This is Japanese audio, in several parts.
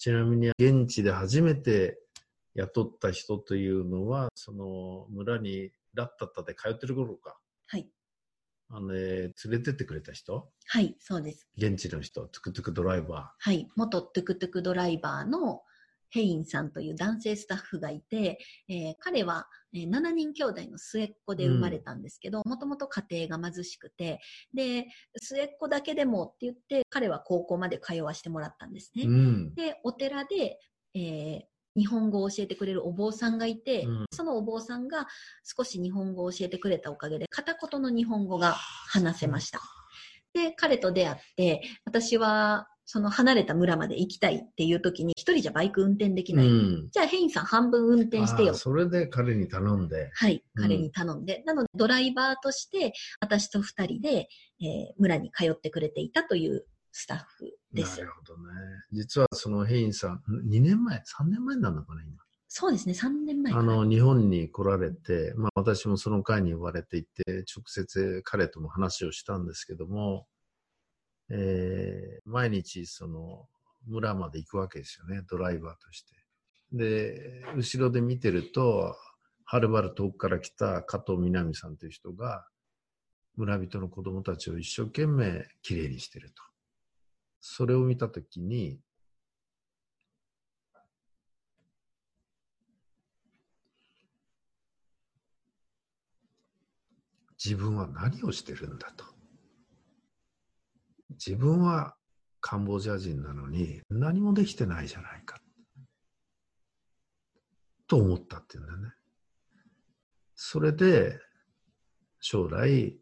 ちなみに現地で初めて雇った人というのは、その村にラッタッタで通ってる頃か。はい。あの、ね、連れてってくれた人はい、そうです。現地の人、トゥクトゥクドライバはい。元トゥクトゥクドライバーのヘインさんという男性スタッフがいて、えー彼は、えー7人兄弟の末っ子で生まれたんですけど、もともと家庭が貧しくて、で、末っ子だけでもって言って、彼は高校まで通わせてもらったんですね。ー。うん。で、お寺で、えー日本語を教えてくれるお坊さんがいて、うんそのお坊さんが少し日本語を教えてくれたおかげで、片言の日本語が話せました。で、彼と出会って、私はその離れた村まで行きたいっていう時に、一人じゃバイク運転できない。うん。じゃあ、ヘインさん半分運転してよ。それで彼に頼んで。はい、うん彼に頼んで。なので、ドライバーとして、私と二人で、えー村に通ってくれていたというスタッフですなる。ほどね。実はそのヘインさん、2年前、3年前なんだかな、今？そうですね、3年前あの、日本に来られて、まあ私もその会に呼ばれていて、直接彼とも話をしたんですけども、えー毎日その村まで行くわけですよね、ドライバーとして。で、後ろで見てると、はるばる遠くから来た加藤みなみさんという人が、村人の子供たちを一生懸命きれいにしてると。それを見たときに、自分は何をしてるんだと。自分はカンボジア人なのに何もできてないじゃないか。と思ったっていうんだよね。それで将来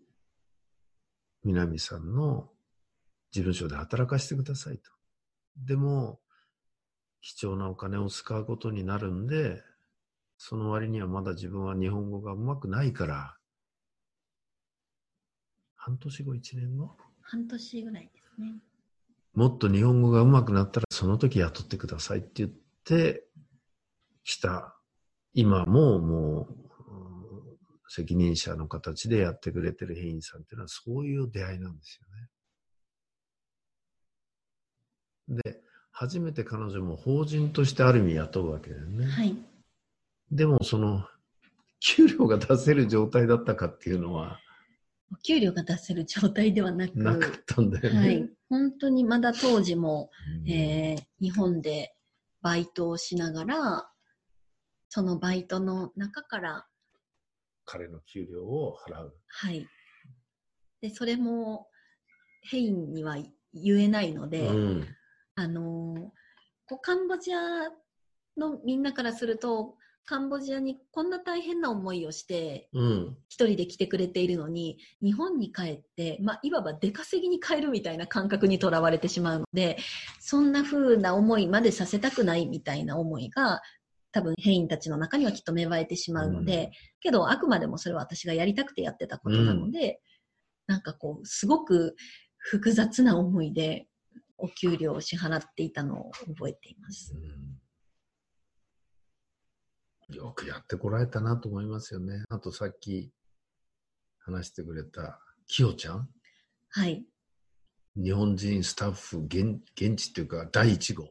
南さんの事務所で働かせてくださいと。でも貴重なお金を使うことになるんでその割にはまだ自分は日本語がうまくないから半年後、一年後？半年ぐらいですね。もっと日本語が上手くなったらその時雇ってくださいって言って来た。今ももううん責任者の形でやってくれてるヘインさんっていうのはそういう出会いなんですよね。で、初めて彼女も法人としてある意味雇うわけだよね。はい。でもその給料が出せる状態だったかっていうのはお給料が出せる状態ではなく、なかったんだよね。はい。本当にまだ当時も、うんえー日本でバイトをしながら、そのバイトの中から、彼の給料を払う。はい。で、それも、ヘインには言えないので、うんあのーこうカンボジアのみんなからすると、カンボジアにこんな大変な思いをして、うん。一人で来てくれているのに、日本に帰って、まあ、いわば出稼ぎに帰るみたいな感覚にとらわれてしまうので、そんな風な思いまでさせたくないみたいな思いが、多分ヘインたちの中にはきっと芽生えてしまうので、うん。けどあくまでもそれは私がやりたくてやってたことなので、なんかこう、すごく複雑な思いでお給料を支払っていたのを覚えています。うんよくやってこられたなと思いますよね。あとさっき話してくれたキヨちゃんはい。日本人スタッフ現現地っていうか第一号。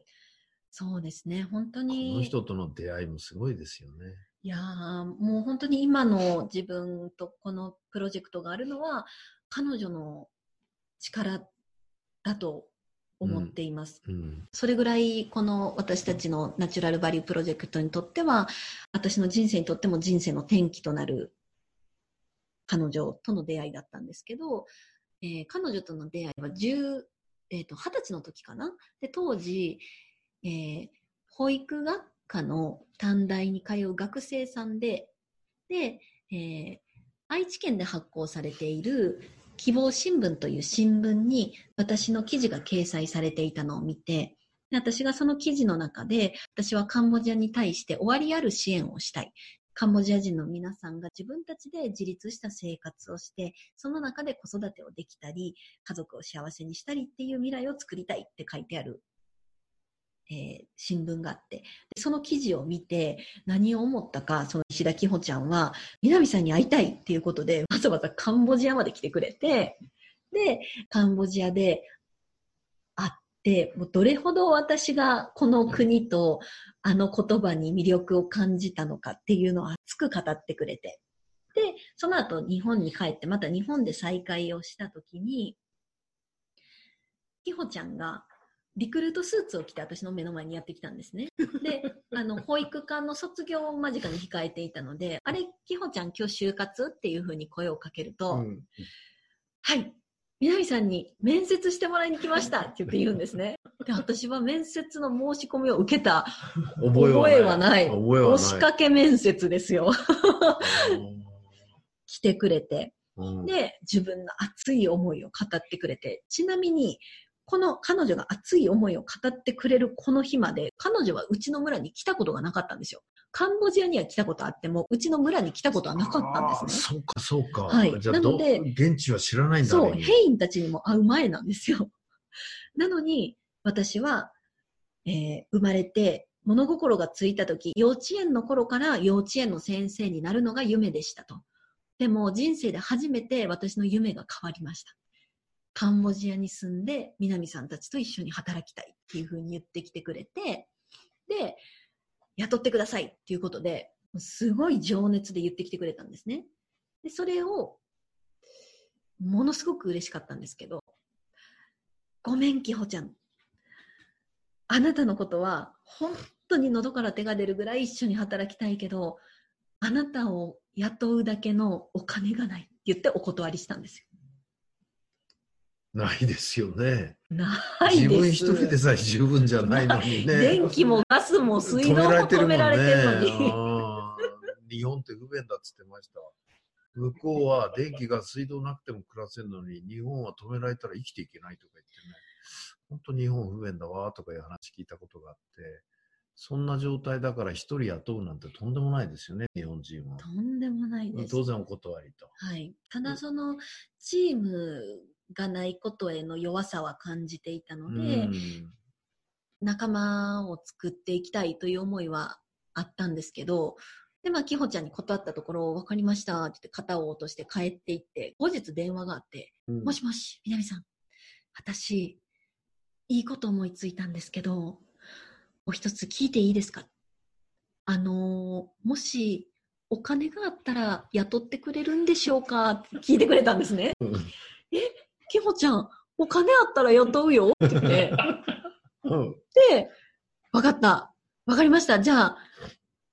そうですね。本当こに。の人との出会いもすごいですよね。いやーもう本当に今の自分とこのプロジェクトがあるのは彼女の力だと思っています。うん。それぐらいこの私たちのナチュラルバリュープロジェクトにとっては私の人生にとっても人生の転機となる彼女との出会いだったんですけど、えー彼女との出会いは10、えーと20歳の時かな？で当時、えー保育学科の短大に通う学生さんで、で、えー愛知県で発行されている希望新聞という新聞に私の記事が掲載されていたのを見て、私がその記事の中で、私はカンボジアに対して終わりある支援をしたい。カンボジア人の皆さんが自分たちで自立した生活をして、その中で子育てをできたり、家族を幸せにしたりっていう未来を作りたいって書いてある、えー新聞があって、でその記事を見て何を思ったか、その石田希穂ちゃんは、南さんに会いたいっていうことで、わざわざカンボジアまで来てくれて、で、カンボジアで会って、もうどれほど私がこの国とあの言葉に魅力を感じたのかっていうのを熱く語ってくれて。で、その後日本に帰って、また日本で再会をしたときに、きほちゃんがリクルートスーツを着て私の目の前にやってきたんですね。で、あの、保育館の卒業を間近に控えていたので、あれ、きほちゃん今日就活っていうふうに声をかけると、うんはい。南さんに面接してもらいに来ましたって言って言うんですね。で、私は面接の申し込みを受けた覚えはない。覚えはない。押しかけ面接ですよ。来てくれて。うんで、自分の熱い思いを語ってくれて。ちなみに、この彼女が熱い思いを語ってくれるこの日まで、彼女はうちの村に来たことがなかったんですよ。カンボジアには来たことあっても、うちの村に来たことはなかったんですね。そうか、そうか。はいなので現地は知らないんだそう、ねヘインたちにも会う前なんですよ。なのに、私は、えー生まれて、物心がついた時、幼稚園の頃から幼稚園の先生になるのが夢でしたと。でも、人生で初めて私の夢が変わりました。カンボジアに住んで、南さんたちと一緒に働きたいっていうふうに言ってきてくれて、で、雇ってくださいっていうことで、すごい情熱で言ってきてくれたんですね。で、それをものすごく嬉しかったんですけど、ごめん、きほちゃん。あなたのことは本当に喉から手が出るぐらい一緒に働きたいけど、あなたを雇うだけのお金がないって言ってお断りしたんですよ。ないですよね。ないです。自分一人でさえ十分じゃないのにね。電気もガスも水道も止められてるのに。あー日本って不便だっつってました。向こうは電気が水道なくても暮らせるのに、日本は止められたら生きていけないとか言ってね。本当日本不便だわとかいう話聞いたことがあって、そんな状態だから一人雇うなんてとんでもないですよね、日本人は。とんでもないです。当然お断りと。はい。ただそのチームがないことへの弱さは感じていたので、うん仲間を作っていきたいという思いはあったんですけど、で、まあ、きほちゃんに断ったところ、わかりましたって言って肩を落として帰っていって、後日電話があって、うんもしもし、南さん。私、いいこと思いついたんですけど、お一つ聞いていいですか？あのーもし、お金があったら雇ってくれるんでしょうか？って聞いてくれたんですね。うんきほちゃん、お金あったら雇うよって言って、うんで、わかった。わかりました。じゃあ、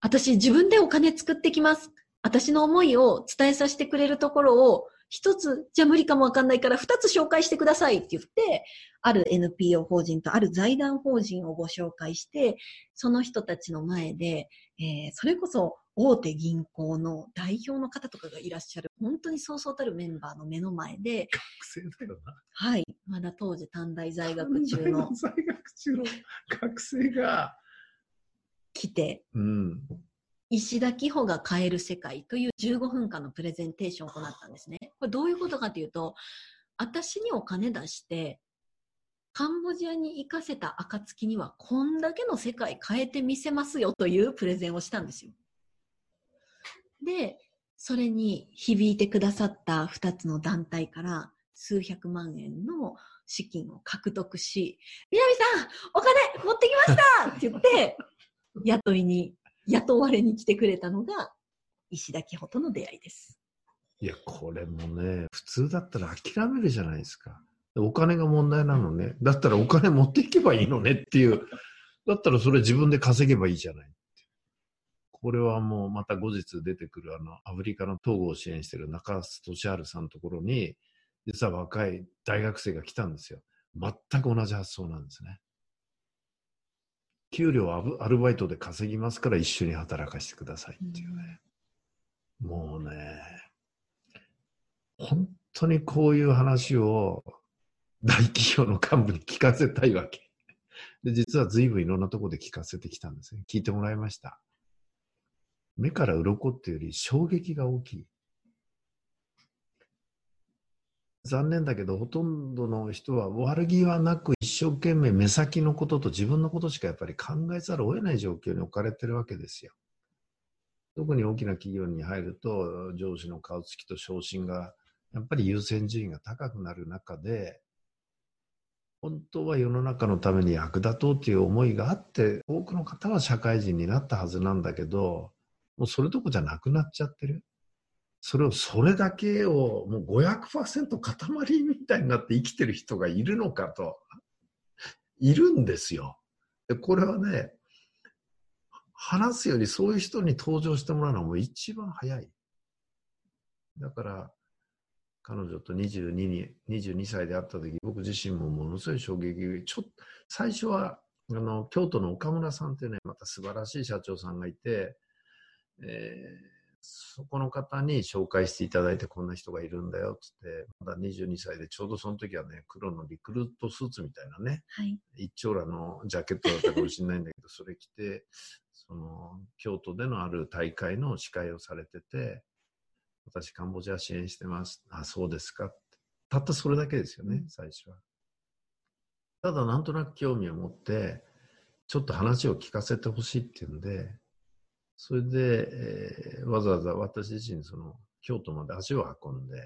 私自分でお金作ってきます。私の思いを伝えさせてくれるところを、一つ、じゃあ無理かもわかんないから二つ紹介してくださいって言って、ある NPO 法人とある財団法人をご紹介して、その人たちの前で、えーそれこそ大手銀行の代表の方とかがいらっしゃる、本当にそうそうたるメンバーの目の前で、学生だよな。はい、まだ当時短大在学中の在学中の学生が。来て、うん。石田紀穂が変える世界という15分間のプレゼンテーションを行ったんですね。これどういうことかというと、私にお金出して、カンボジアに行かせた暁にはこんだけの世界変えてみせますよというプレゼンをしたんですよ。で、それに響いてくださった2つの団体から数百万円の資金を獲得し、南さん、お金持ってきましたって言って、雇いに雇われに来てくれたのが石田紀穂との出会いです。いや、これもね、普通だったら諦めるじゃないですか。お金が問題なのね。だったらお金持っていけばいいのねっていう。だったらそれ自分で稼げばいいじゃない。これはもうまた後日出てくるあのアフリカの統合を支援している中須俊治さんのところに、実は若い大学生が来たんですよ。全く同じ発想なんですね。給料はアルバイトで稼ぎますから一緒に働かせてくださいっていうね。もうね、本当にこういう話を大企業の幹部に聞かせたいわけ。で、実は随分いろんなところで聞かせてきたんですね。聞いてもらいました。目から鱗っていうより衝撃が大きい。残念だけど、ほとんどの人は悪気はなく一生懸命目先のことと自分のことしかやっぱり考えざるを得ない状況に置かれてるわけですよ。特に大きな企業に入ると、上司の顔つきと昇進が、やっぱり優先順位が高くなる中で、本当は世の中のために役立とうという思いがあって、多くの方は社会人になったはずなんだけど、もうそれどこじゃなくなっちゃってる。それを、それだけをもう500%塊みたいになって生きてる人がいるのかと。いるんですよ。で、これはね、話すよりそういう人に登場してもらうのはもう一番早い。だから、彼女と22に、22歳で会った時、僕自身もものすごい衝撃。ちょっと、最初は、あの、京都の岡村さんっていうね、また素晴らしい社長さんがいて、えーそこの方に紹介していただいてこんな人がいるんだよっつってまだ22歳でちょうどその時はね黒のリクルートスーツみたいなね、はい、一丁羅のジャケットだったかもしれないんだけどそれ着てその京都でのある大会の司会をされてて私カンボジア支援してます。あそうですか。ってたったそれだけですよね最初は。ただなんとなく興味を持ってちょっと話を聞かせてほしいっていうんでそれで、えー、わざわざ私自身、その、京都まで足を運んで、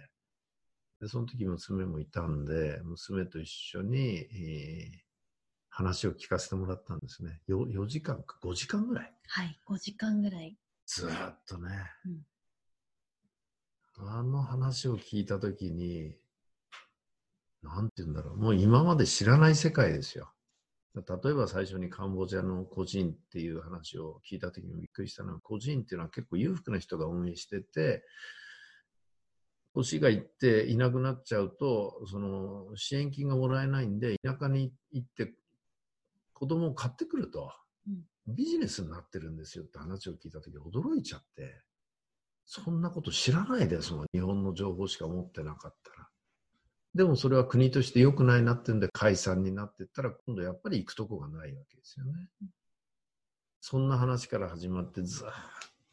で、その時娘もいたんで、娘と一緒に、えー、話を聞かせてもらったんですね。4, 4時間か、5時間ぐらい。はい、5時間ぐらい。ずっとね、うん、あの話を聞いた時に、なんて言うんだろう、もう今まで知らない世界ですよ。例えば最初にカンボジアの個人っていう話を聞いた時にびっくりしたのは、個人っていうのは結構裕福な人が運営してて、年がいっていなくなっちゃうと、その支援金がもらえないんで、田舎に行って子供を買ってくると、ビジネスになってるんですよって話を聞いた時驚いちゃって、そんなこと知らないですもん、日本の情報しか持ってなかったら。でもそれは国として良くないなってんで解散になっていったら今度やっぱり行くとこがないわけですよね。そんな話から始まってずっ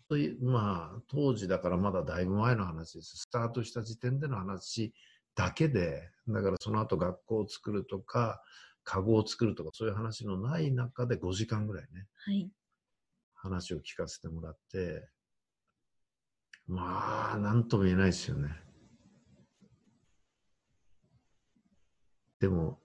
と、まあ当時だからまだだいぶ前の話です。スタートした時点での話だけで、だからその後学校を作るとか、カゴを作るとかそういう話のない中で5時間ぐらいね、はい、話を聞かせてもらって、まあ、なんとも言えないですよね。でも、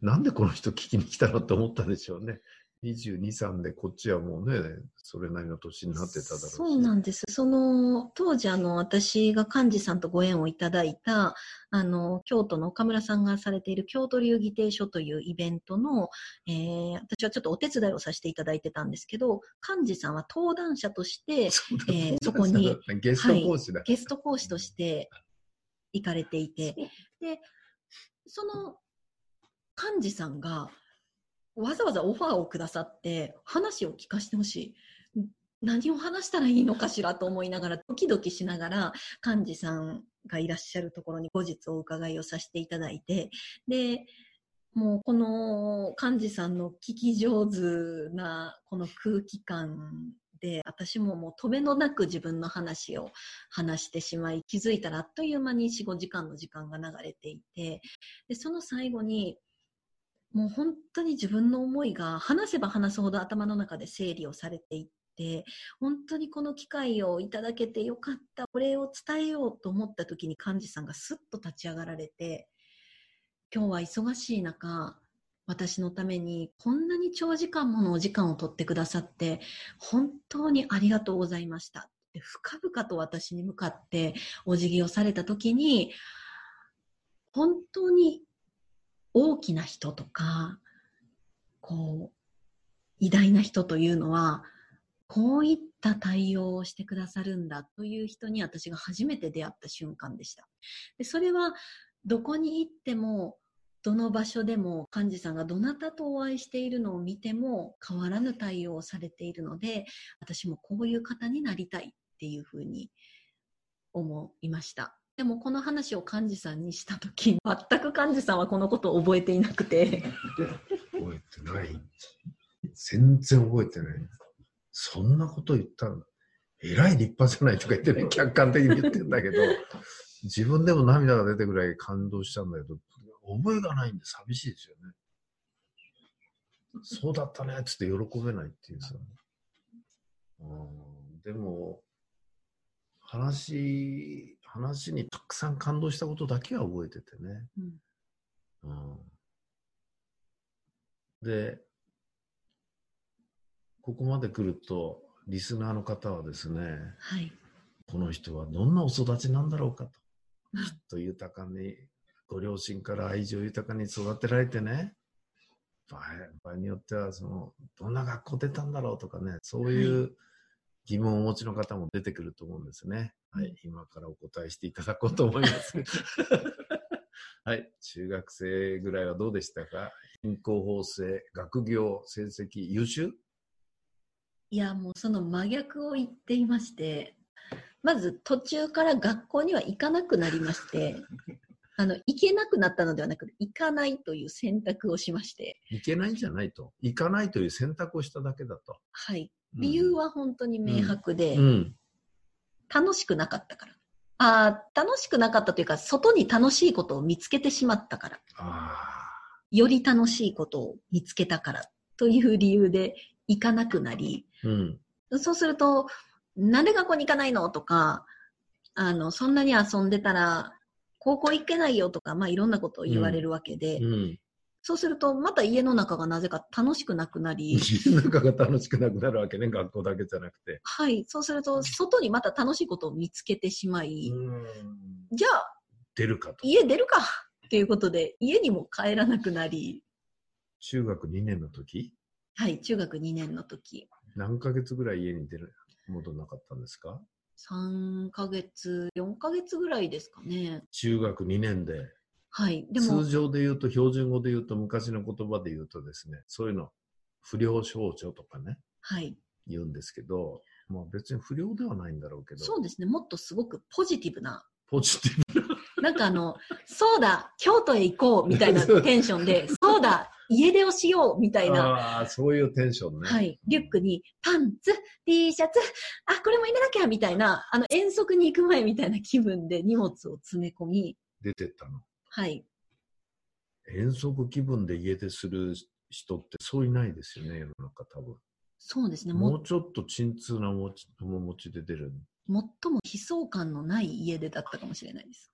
なんでこの人聞きに来たのって思ったでしょうね。22、3でこっちはもうね、それなりの年になってただろうし。そうなんです。その、当時あの、私が幹事さんとご縁をいただいた、あの、京都の岡村さんがされている京都流儀定書というイベントの、えー、私はちょっとお手伝いをさせていただいてたんですけど、幹事さんは登壇者として、そえー、そこに、ゲスト講師だ、はい、ゲスト講師として行かれていて、で、その幹事さんがわざわざオファーをくださって話を聞かせてほしい。何を話したらいいのかしらと思いながら、ドキドキしながら、幹事さんがいらっしゃるところに後日お伺いをさせていただいて、で、もうこの幹事さんの聞き上手なこの空気感で、私ももう止めのなく自分の話を話してしまい、気づいたらあっという間に4、5時間の時間が流れていて、で、その最後に、もう本当に自分の思いが話せば話すほど頭の中で整理をされていって、本当にこの機会をいただけてよかった、お礼を伝えようと思った時に幹事さんがスッと立ち上がられて、今日は忙しい中、私のためにこんなに長時間ものお時間を取ってくださって、本当にありがとうございました。深々と私に向かってお辞儀をされた時に、本当に大きな人とか、こう、偉大な人というのは、こういった対応をしてくださるんだという人に私が初めて出会った瞬間でした。でそれはどこに行ってもどの場所でも幹事さんがどなたとお会いしているのを見ても変わらぬ対応をされているので私もこういう方になりたいっていうふうに思いました。でもこの話を幹事さんにした時全く幹事さんはこのことを覚えていなくて。覚えてない。全然覚えてない。そんなこと言ったんだえらい立派じゃないとか言ってね客観的に言ってんだけど。自分でも涙が出てぐらい感動したんだけど。覚えがないんで寂しいですよね。そうだったね。っつって喜べないっていうさ。うん、でも、話、話にたくさん感動したことだけは覚えててね。うんうん、で、ここまで来ると、リスナーの方はですね、はい。この人はどんなお育ちなんだろうかと。きっと豊かに、ご両親から愛情豊かに育てられてね、場合場合によってはその、どんな学校出たんだろうとかね、そういう疑問をお持ちの方も出てくると思うんですね。はい、今からお答えしていただこうと思います。はい、中学生ぐらいはどうでしたか？貧困法制、学業、成績、優秀？いや、もうその真逆を言っていまして、まず途中から学校には行かなくなりまして、あの、行けなくなったのではなくて、行かないという選択をしまして、いけないんじゃないと。行かないという選択をしただけだと。はい。うん理由は本当に明白で、うん。楽しくなかったから。ああ、楽しくなかったというか、外に楽しいことを見つけてしまったから。あより楽しいことを見つけたからという理由で行かなくなり、あ。うん。そうすると、なんで学校に行かないのとか、あの、そんなに遊んでたら、高校行けないよとか、まあいろんなことを言われるわけで、うん。そうすると、また家の中がなぜか楽しくなくなり、家の中が楽しくなくなるわけね、学校だけじゃなくて。はい、そうすると、外にまた楽しいことを見つけてしまい、うん。じゃあ、出るかと。家出るかっていうことで、家にも帰らなくなり、中学2年の時？はい、中学2年の時、何ヶ月ぐらい家に出る、戻んなかったんですか？3ヶ月、4ヶ月ぐらいですかね。中学2年で。はい、でも。通、常で言うと、標準語で言うと、昔の言葉で言うとですね、そういうの、不良少女とかね、はい、言うんですけど、まあ別に不良ではないんだろうけど、そうですね、もっとすごくポジティブな。ポジティブな。んかあの、そうだ、京都へ行こうみたいなテンションで、そうだ、家出をしようみたいな、ああ、そういうテンションね。はい、リュックにパンツ、T シャツ、あ、これも入れなきゃみたいな、あの、遠足に行く前みたいな気分で荷物を詰め込み、出てったの。はい、遠足気分で家出する人ってそういないですよね、世の中多分。そうですね、ももうちょっと鎮痛な面持ち面持ちで出る。最も悲壮感のない家出だったかもしれないです。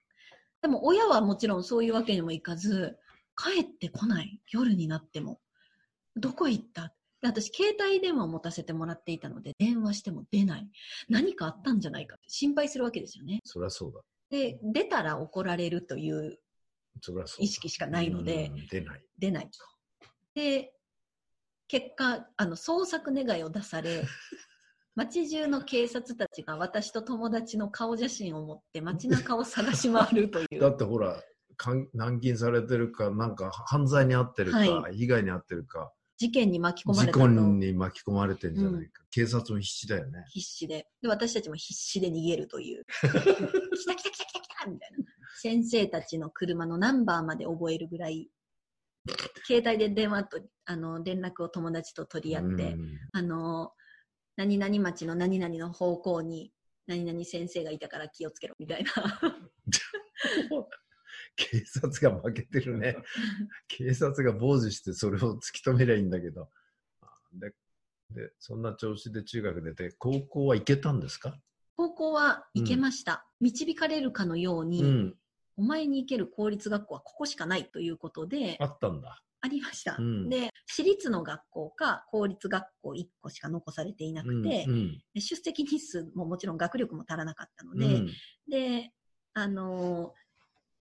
でも親はもちろんそういうわけにもいかず、帰ってこない。夜になっても。どこ行った？で私、携帯電話を持たせてもらっていたので、電話しても出ない。何かあったんじゃないかって心配するわけですよね。そりゃそうだ。で、出たら怒られるという。意識しかないのでうん出ない。出ないと。で、結果、あの、捜索願いを出され、街中の警察たちが私と友達の顔写真を持って街中を探し回るという。だってほら、かん軟禁されてるか、なんか犯罪に遭ってるか、は被害に遭ってるか、事件に巻き込まれ事故に巻き込まれてんじゃないか。警察も必死だよね。必死で。で、私たちも必死で逃げるという。来た来た来た来た来たみたいな。先生たちの車のナンバーまで覚えるぐらい、携帯で電話と、あの、連絡を友達と取り合って、うんあの、何々町の何々の方向に、何々先生がいたから気をつけろ、みたいな。警察が負けてるね。警察が傍受してそれを突き止めりゃいいんだけど。で、でそんな調子で中学出て、高校は行けたんですか？高校は行けました。導かれるかのように、うん。お前に行ける公立学校はここしかないということで、あったんだ。ありました。うんで、私立の学校か公立学校1個しか残されていなくて、うんうんで出席日数ももちろん学力も足らなかったので、うんで、あのー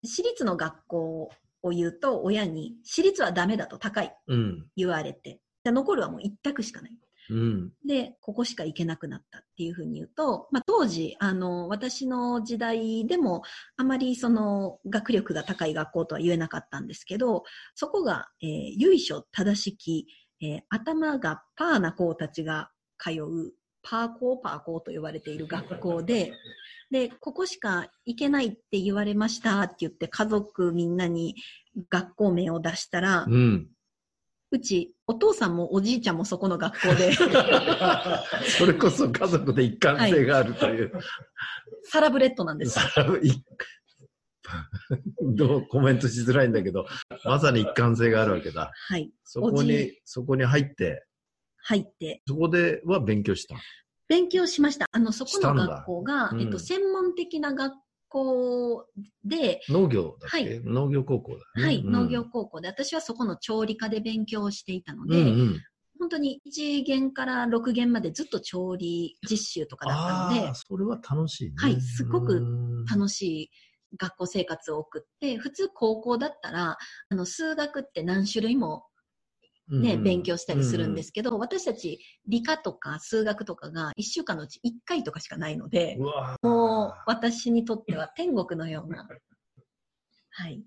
私立の学校を言うと親に、私立はダメだと高いうん。言われて、で残るはもう一択しかない。うん。で、ここしか行けなくなったっていうふうに言うと、まあ、当時、あの、私の時代でも、あまりその、学力が高い学校とは言えなかったんですけど、そこが、えー由緒正しき、えー頭がパーな子たちが通う、パー校パー校と呼ばれている学校で、で、ここしか行けないって言われましたって言って、家族みんなに学校名を出したら、うん。うち、お父さんもおじいちゃんもそこの学校で、それこそ家族で一貫性があるという。サラブレッドなんですどうコメントしづらいんだけど、まさに一貫性があるわけだ。はい。そこおにじ、そこに入って、入って、そこでは勉強した？勉強しました。あの、そこの学校が、うんえっと、専門的な学校で、農業だっけ、はい農業高校だ、ね。はい、うん農業高校で、私はそこの調理科で勉強をしていたのうんで、うん。本当に1限から6限までずっと調理実習とかだったのでそれは楽しいね。はいすごくうん楽しい学校生活を送って、普通高校だったら、あの、数学って何種類もね、うん勉強したりするんですけど、私たち理科とか数学とかが1週間のうち1回とかしかないのでう、もう私にとっては天国のような、はい。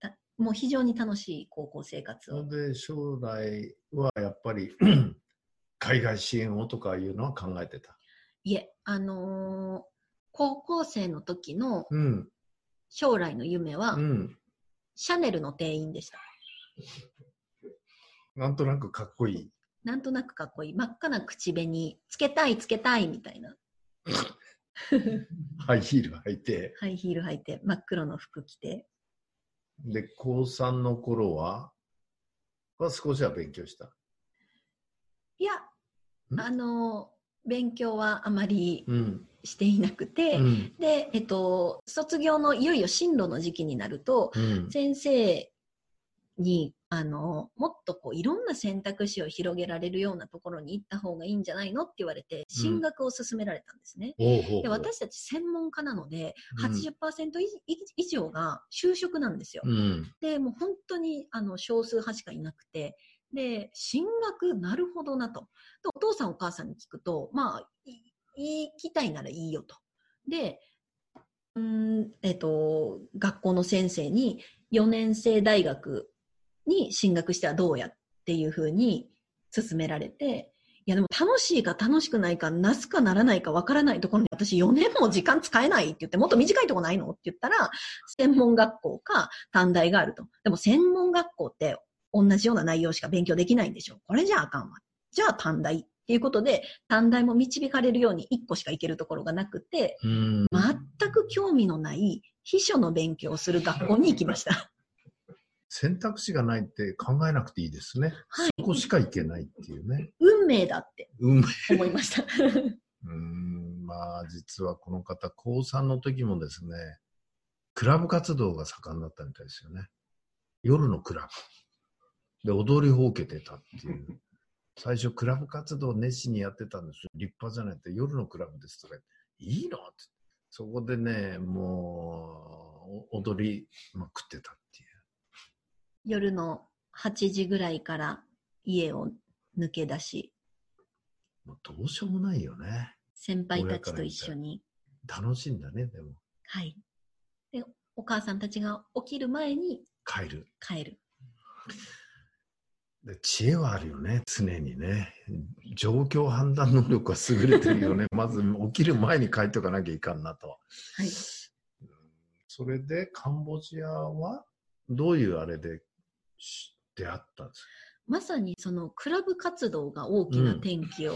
だもう非常に楽しい高校生活を。で将来はやっぱり 海外支援をとかいうのは考えてた？いえ、あのー高校生の時のうん。将来の夢は、うん。シャネルの店員でした。なんとなくかっこいい。なんとなくかっこいい。真っ赤な口紅、つけたいつけたいみたいな。ハイヒール履いて。ハイヒール履いて、真っ黒の服着て。で、高3の頃は、は少しは勉強した？いや、ん？あのー勉強はあまりうん。していなくて、うん。で、えっと、卒業のいよいよ進路の時期になると、うん。先生に、あの、もっとこう、いろんな選択肢を広げられるようなところに行った方がいいんじゃないのって言われて、進学を勧められたんですね。おうほうほうで、私たち専門家なので、うん80%以以上が就職なんですよ。うん。で、もう本当に、あの、少数派しかいなくて、で、進学なるほどなと。でお父さんお母さんに聞くと、まあ、い行きたいならいいよと。で、うーん、えっと、学校の先生に4年生大学に進学してはどうやっていうふうに勧められて、いやでも楽しいか楽しくないか、なすかならないかわからないところに私4年も時間使えないって言って、もっと短いとこないのって言ったら、専門学校か短大があると。でも専門学校って同じような内容しか勉強できないんでしょ。これじゃあかんわ。じゃあ短大っていうことで、短大も導かれるように1個しか行けるところがなくて、うん。全く興味のない秘書の勉強をする学校に行きました。選択肢がないって考えなくていいですね。はいそこしか行けないっていうね。運命だってうん。思いました。うん。まあ、実はこの方、高3の時もですね、クラブ活動が盛んだったみたいですよね。夜のクラブ。で、踊りほうけてたっていう。最初、クラブ活動を熱心にやってたんですよ。立派じゃないって、夜のクラブですとかいいのって。そこでね、もう、お踊りまくってた。夜の8時ぐらいから家を抜け出し、もうどうしようもないよね。先輩たちと一緒に、楽しいんだね、でも。はい。で、お母さんたちが起きる前に帰る。帰る。で知恵はあるよね、常にね。状況判断能力は優れてるよね。まず起きる前に帰っておかなきゃいかんなと。はい。うんそれでカンボジアはどういうあれでし出会ったんですか？まさにそのクラブ活動が大きな転機を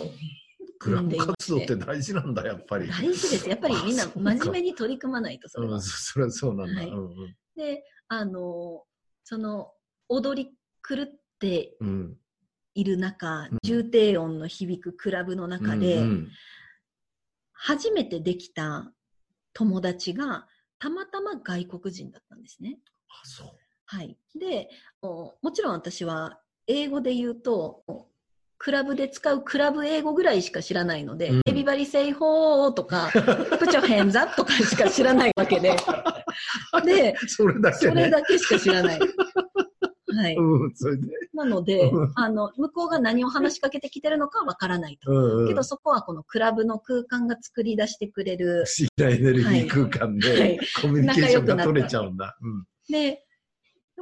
クラブ生んでいま活動っしてて大事なんだ、やっぱり。大事です。やっぱりみんな真面目に取り組まないとそれはうん、。そそれはそうなんだ。はいうんで、あの、その踊り狂ってうんうんいる中うん、重低音の響くクラブの中で、うんうん初めてできた友達がたまたま外国人だったんですね。あ、そう。はい。で、おもちろん私は英語で言うと、おクラブで使うクラブ英語ぐらいしか知らないので、うんエビバリセイホーとか、プチョヘンザとかしか知らないわけで、で、それだけそれね。だけしか知らない。はい。うん、それで。なのでうん、あの、向こうが何を話しかけてきてるのかわからないと。うんうんけどそこはこのクラブの空間が作り出してくれる。不思議なエネルギー空間はいでコミュニケーションが取れちゃうんだ。うんで、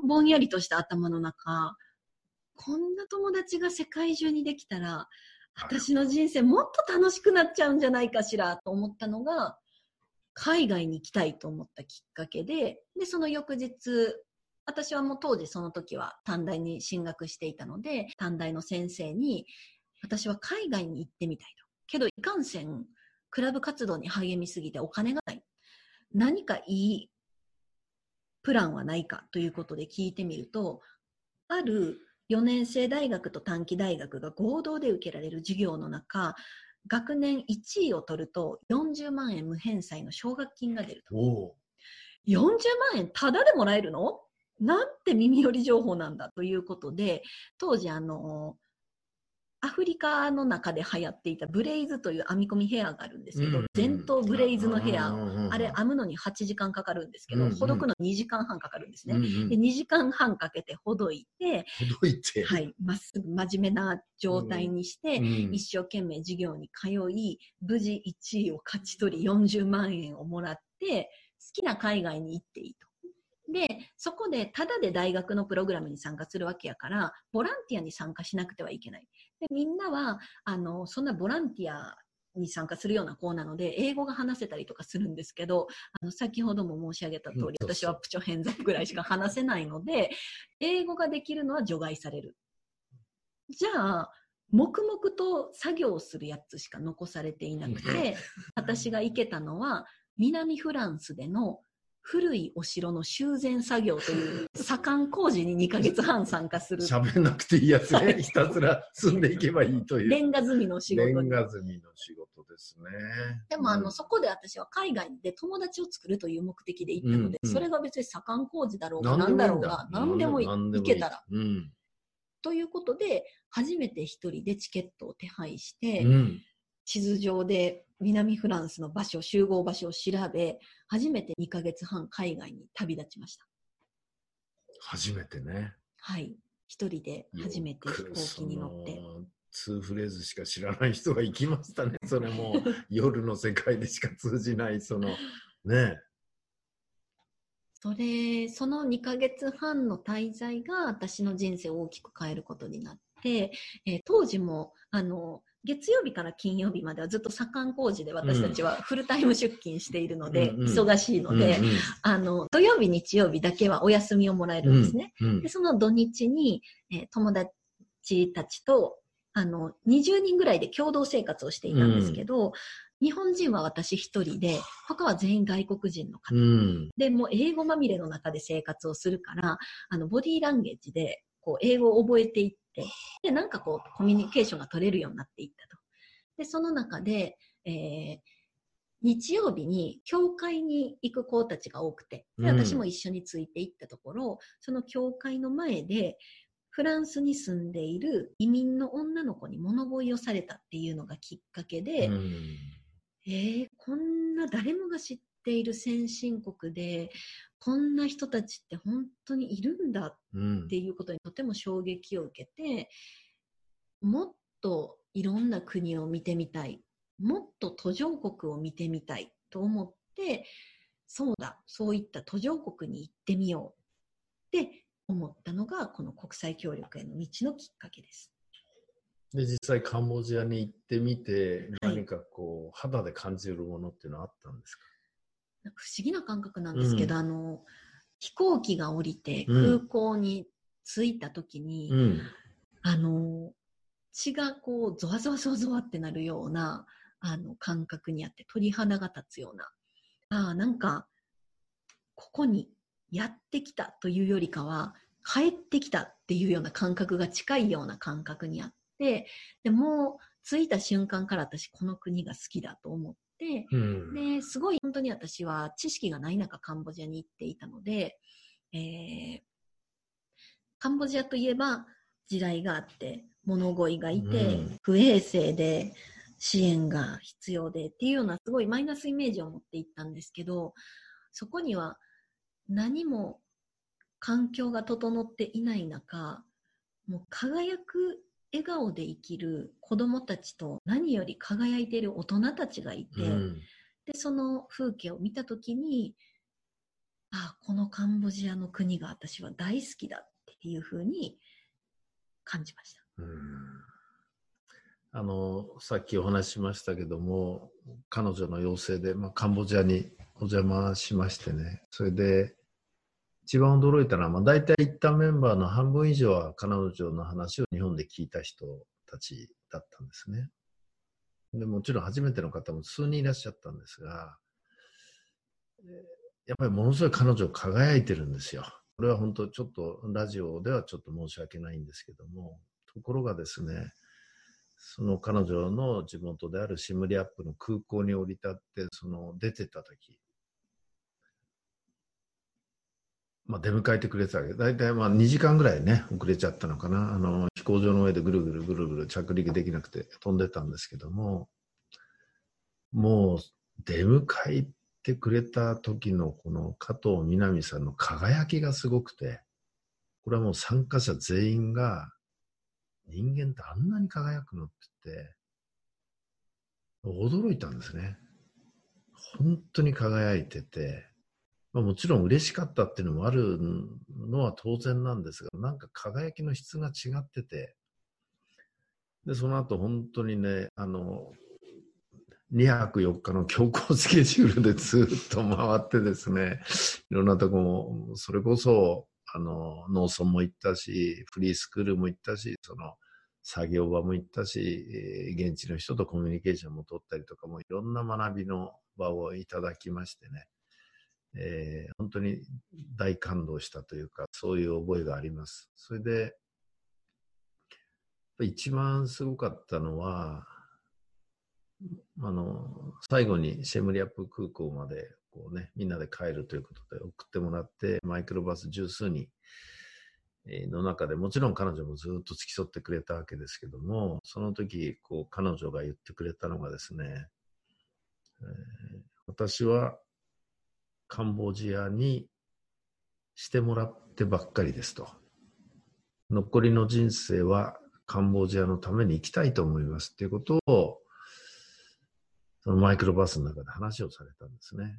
ぼんやりとした頭の中、こんな友達が世界中にできたら、私の人生もっと楽しくなっちゃうんじゃないかしらと思ったのが、海外に行きたいと思ったきっかけで、で、その翌日、私はもう当時その時は短大に進学していたので、短大の先生に、私は海外に行ってみたいと。けど、いかんせん、クラブ活動に励みすぎてお金がない。何かいいプランはないかということで聞いてみると、ある4年生大学と短期大学が合同で受けられる授業の中、学年1位を取ると40万円無返済の奨学金が出ると。お40万円タダでもらえるの？なんて耳寄り情報なんだということで、当時あの、アフリカの中で流行っていたブレイズという編み込みヘアがあるんですけど、うん前頭ブレイズのヘア、をあれ編むのに8時間かかるんですけど、ほどくの2時間半かかるんですね。で2時間半かけてほどいて、ほどいて。はい、まっすぐ真面目な状態にして、うん一生懸命授業に通い、無事1位を勝ち取り40万円をもらって、好きな海外に行っていいと。で、そこでただで大学のプログラムに参加するわけやから、ボランティアに参加しなくてはいけない。で、みんなは、あの、そんなボランティアに参加するような子なので、英語が話せたりとかするんですけど、あの、先ほども申し上げた通り、うん私はプチョヘンザプぐらいしか話せないので、英語ができるのは除外される。じゃあ、黙々と作業をするやつしか残されていなくて、私が行けたのは、南フランスでの古いお城の修繕作業という左官工事に2ヶ月半参加する喋んなくていいやつね。はいひたすら進んでいけばいいという。レンガ積みの仕事レンに。ガ積みの仕事ですね。でもあの、そこで私は海外で友達を作るという目的で行ったので、うんうんそれが別に左官工事だろうがうん何だろうが、何でもいい何でも行けたら。うん。ということで、初めて一人でチケットを手配して、うん。地図上で南フランスの場所、集合場所を調べ、初めて2ヶ月半海外に旅立ちました。初めてね。はい。一人で初めて飛行機に乗って。よくそのツーフレーズしか知らない人が行きましたね。それも夜の世界でしか通じない、その、ね。それ、その2ヶ月半の滞在が私の人生を大きく変えることになって、えー当時も、あの、月曜日から金曜日まではずっと左官工事で私たちはフルタイム出勤しているので、うんうん忙しいので、うんあの、土曜日、日曜日だけはお休みをもらえるんですね。うんで、その土日に、えー友達たちと、あの、20人ぐらいで共同生活をしていたんですけど、日本人は私一人で、他は全員外国人の方。うん。で、もう英語まみれの中で生活をするから、あの、ボディーランゲージで、こう、英語を覚えていって、で、なんかこう、コミュニケーションが取れるようになっていったと。で、その中で、えー日曜日に教会に行く子たちが多くて、でうん私も一緒について行ったところ、その教会の前で、フランスに住んでいる移民の女の子に物乞いをされたっていうのがきっかけで、うんえーこんな誰もが知っている先進国で、こんな人たちって本当にいるんだうん。っていうことにとても衝撃を受けて、もっといろんな国を見てみたい、もっと途上国を見てみたいと思って、そうだ、そういった途上国に行ってみよう。って思ったのが、この国際協力への道のきっかけです。で、実際カンボジアに行ってみて、はい。何かこう、肌で感じるものっていうのはあったんですか？なんか不思議な感覚なんですけど、うんあの、飛行機が降りてうん空港に着いた時に、うん。あの、血がこう、ゾワゾワゾワゾワってなるような、あの、感覚にあって、鳥肌が立つような。ああ、なんか、ここにやってきたというよりかは、帰ってきたっていうような感覚が近いような感覚にあって、でもう、着いた瞬間から私、この国が好きだと思って、うん。で、すごい本当に私は知識がない中カンボジアに行っていたので、えーカンボジアといえば地雷があって、物乞いがいて、うん不衛生で支援が必要でっていうようなすごいマイナスイメージを持っていったんですけど、そこには何も環境が整っていない中、もう輝く笑顔で生きる子供たちと何より輝いている大人たちがいて、うん。で、その風景を見たときに、あこのカンボジアの国が私は大好きだっていうふうに感じました。うん。あの、さっきお話ししましたけども、彼女の要請で、まあ、カンボジアにお邪魔しましてね、それで、一番驚いたのは、まあ、大体行ったメンバーの半分以上は彼女の話を日本で聞いた人たちだったんですね。でもちろん初めての方も数人いらっしゃったんですが、やっぱりものすごい彼女輝いてるんですよ。これは本当ちょっとラジオではちょっと申し訳ないんですけども、ところがですね、その彼女の地元であるシムリアップの空港に降り立って、その出てた時、まあ、出迎えてくれてたわけ大体まあ2時間ぐらいね、遅れちゃったのかな。あの、飛行場の上でぐるぐるぐるぐる着陸できなくて飛んでたんですけども、もう出迎えてくれた時のこの加藤みなみさんの輝きがすごくて、これはもう参加者全員が、人間ってあんなに輝くのって言って、驚いたんですね。本当に輝いてて、まあ、もちろん嬉しかったっていうのもあるのは当然なんですが、なんか輝きの質が違ってて、で、その後本当にね、あの、2泊4日の強行スケジュールで ずっと回ってですね、いろんなとこも、それこそ、あの、農村も行ったし、フリースクールも行ったし、その、作業場も行ったし、現地の人とコミュニケーションも取ったりとかも、いろんな学びの場をいただきましてね、えー、本当に大感動したというか、そういう覚えがあります。それで、一番すごかったのは、あの、最後にシェムリアップ空港まで、こうね、みんなで帰るということで送ってもらって、マイクロバス十数人の中で、もちろん彼女もずっと付き添ってくれたわけですけども、その時、こう、彼女が言ってくれたのがですね、えー、私はカンボジアにしてもらってばっかりですと。残りの人生はカンボジアのために生きたいと思いますっていうことを、そのマイクロバスの中で話をされたんですね。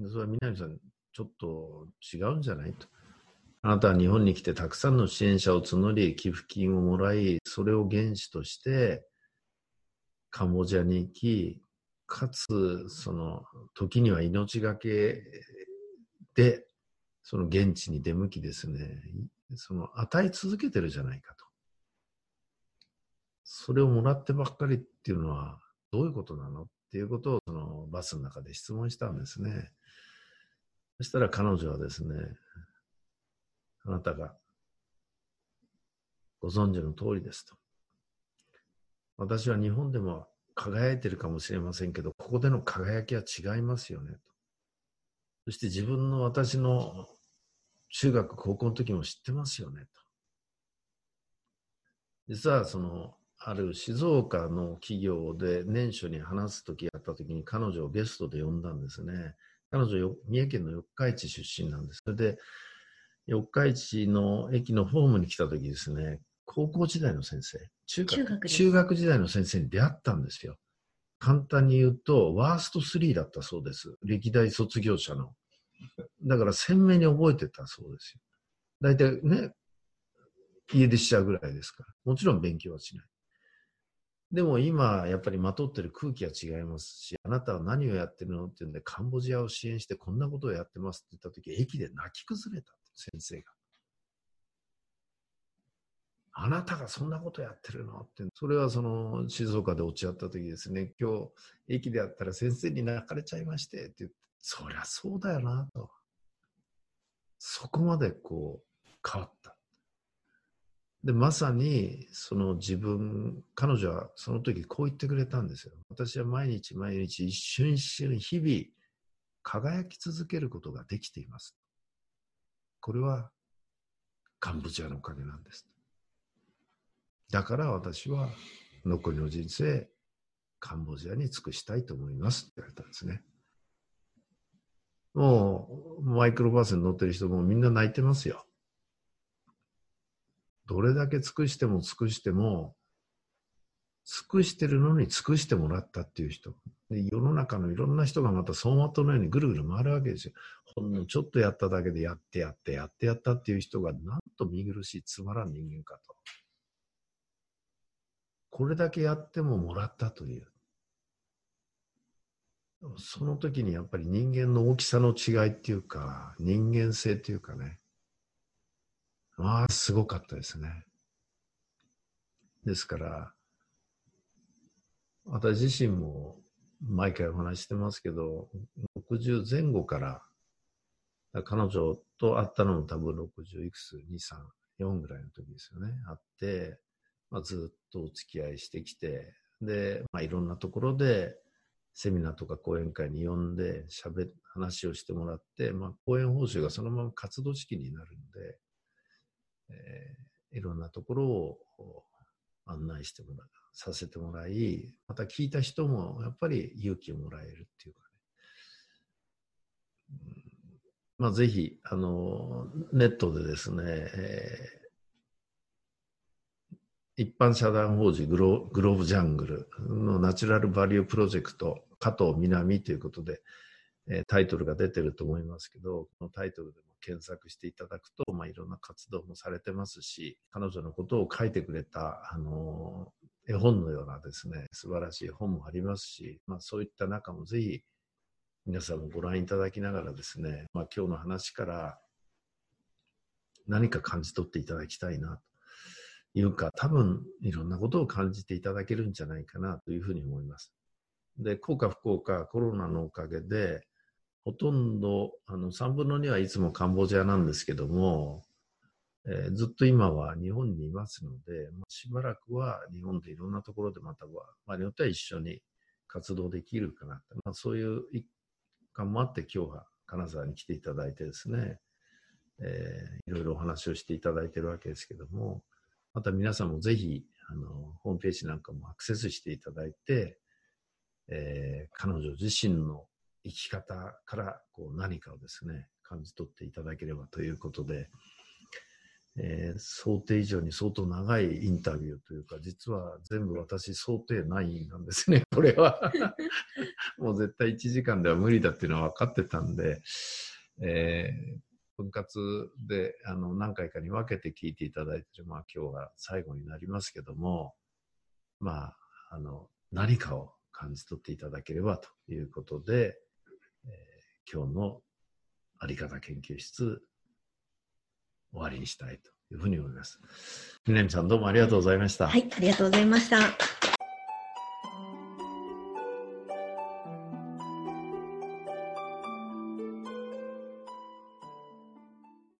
でそれは南さん、ちょっと違うんじゃないと。あなたは日本に来てたくさんの支援者を募り、寄付金をもらい、それを原資としてカンボジアに行き、かつ、その、時には命がけで、その現地に出向きですね、その、与え続けてるじゃないかと。それをもらってばっかりっていうのは、どういうことなのっていうことを、その、バスの中で質問したんですね。そしたら彼女はですね、あなたがご存知の通りですと。私は日本でも輝いてるかもしれませんけど、ここでの輝きは違いますよね。とそして自分の私の中学、高校の時も知ってますよね。と実はその、ある静岡の企業で年初に話す時やった時に彼女をゲストで呼んだんですね。彼女、三重県の四日市出身なんです。それで、四日市の駅のホームに来た時ですね、高校時代の先生、中学中学時代の先生に出会ったんですよ。簡単に言うと、ワースト3だったそうです。歴代卒業者の。だから鮮明に覚えてたそうですよ。大体ね、家出しちゃうぐらいですから。もちろん勉強はしない。でも今、やっぱりまとってる空気は違いますし、あなたは何をやってるのって言うんで、カンボジアを支援してこんなことをやってますって言った時、駅で泣き崩れた、先生が。あなたがそんなことやってるの？って、それはその静岡で落ち合った時ですね、今日駅であったら先生に泣かれちゃいましてって言って、そりゃそうだよなと。そこまでこう変わった。で、まさにその自分、彼女はその時こう言ってくれたんですよ。私は毎日毎日一瞬一瞬日々輝き続けることができています。これはカンボジアのおかげなんです。だから私は残りの人生、カンボジアに尽くしたいと思いますって言われたんですね。もう、マイクロバスに乗ってる人もみんな泣いてますよ。どれだけ尽くしても尽くしても、尽くしてるのに尽くしてもらったっていう人。で世の中のいろんな人がまた走馬灯のようにぐるぐる回るわけですよ。ほんのちょっとやっただけでやってやってやってやったっていう人がなんと見苦しいつまらん人間かと。これだけやってももらったという。その時にやっぱり人間の大きさの違いっていうか、人間性っていうかね。まあ、すごかったですね。ですから、私自身も毎回お話してますけど、60前後から彼女と会ったのも多分60いくつ、2、3、4ぐらいの時ですよね。会って、まあ、ずっとお付き合いしてきて、で、まあ、いろんなところで、セミナーとか講演会に呼んで、喋、話をしてもらって、まあ、講演報酬がそのまま活動資金になるんで、えー、いろんなところを案内してもらう、させてもらい、また聞いた人もやっぱり勇気をもらえるっていうかね。うん、まあ、ぜひ、あの、ネットでですね、えー一般社団法人グログローブジャングルのナチュラルバリュープロジェクト加藤南ということで、え、タイトルが出てると思いますけど、このタイトルでも検索していただくと、まあ、いろんな活動もされてますし、彼女のことを書いてくれた、あの、絵本のようなですね、素晴らしい本もありますし、まあ、そういった中もぜひ皆さんもご覧いただきながらですね、まあ、今日の話から何か感じ取っていただきたいなと。いうか、多分いろんなことを感じていただけるんじゃないかなというふうに思います。で、幸か不幸かコロナのおかげで、ほとんど、あの、3分の2はいつもカンボジアなんですけども、えー、ずっと今は日本にいますので、まあ、しばらくは日本でいろんなところでまたは、まあ、によっては一緒に活動できるかなまあ、そういう一環もあって今日は金沢に来ていただいてですね、えー、いろいろお話をしていただいてるわけですけども、また皆さんもぜひ、あの、ホームページなんかもアクセスしていただいて、えー、彼女自身の生き方からこう何かをですね、感じ取っていただければということで、えー、想定以上に相当長いインタビューというか、実は全部私想定内なんですね、これは。もう絶対1時間では無理だっていうのは分かってたんで、えー、分割であの何回かに分けて聞いていただいてる、まあ今日は最後になりますけども、まあ、あの、何かを感じ取っていただければということで、えー、今日のあり方研究室終わりにしたいというふうに思います。みなみさんどうもありがとうございました。はい、ありがとうございました。